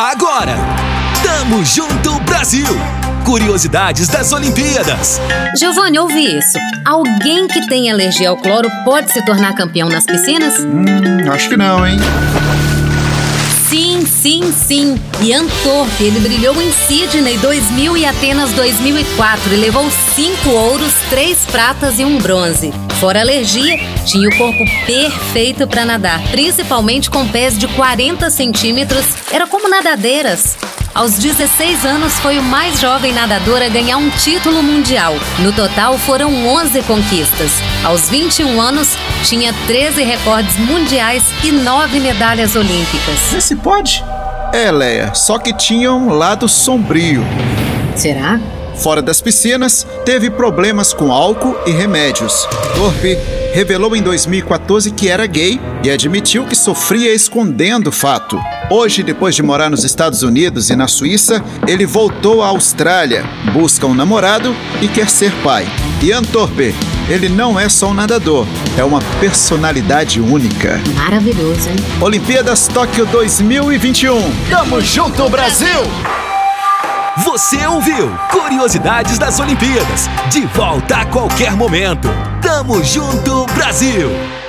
Agora, Tamo Junto Brasil! Curiosidades das Olimpíadas. Giovanni, ouvi isso. Alguém que tem alergia ao cloro pode se tornar campeão nas piscinas? Hum, acho que não, hein? Sim, sim, sim. Ian Thorpe, ele brilhou em Sydney 2000 e Atenas 2004 e levou cinco ouros, três pratas e um bronze. Fora alergia, tinha o corpo perfeito para nadar, principalmente com pés de 40 centímetros. Era como nadadeiras. Aos 16 anos, foi o mais jovem nadador a ganhar um título mundial. No total, foram 11 conquistas. Aos 21 anos, tinha 13 recordes mundiais e 9 medalhas olímpicas. Esse pode? É, Leia, só que tinha um lado sombrio. Será? Fora das piscinas, teve problemas com álcool e remédios. Torpe revelou em 2014 que era gay e admitiu que sofria escondendo o fato. Hoje, depois de morar nos Estados Unidos e na Suíça, ele voltou à Austrália, busca um namorado e quer ser pai. Ian Torpe, ele não é só um nadador, é uma personalidade única. Maravilhoso, hein? Olimpíadas Tóquio 2021. Tamo junto, Brasil! Você ouviu Curiosidades das Olimpíadas. De volta a qualquer momento. Tamo junto, Brasil!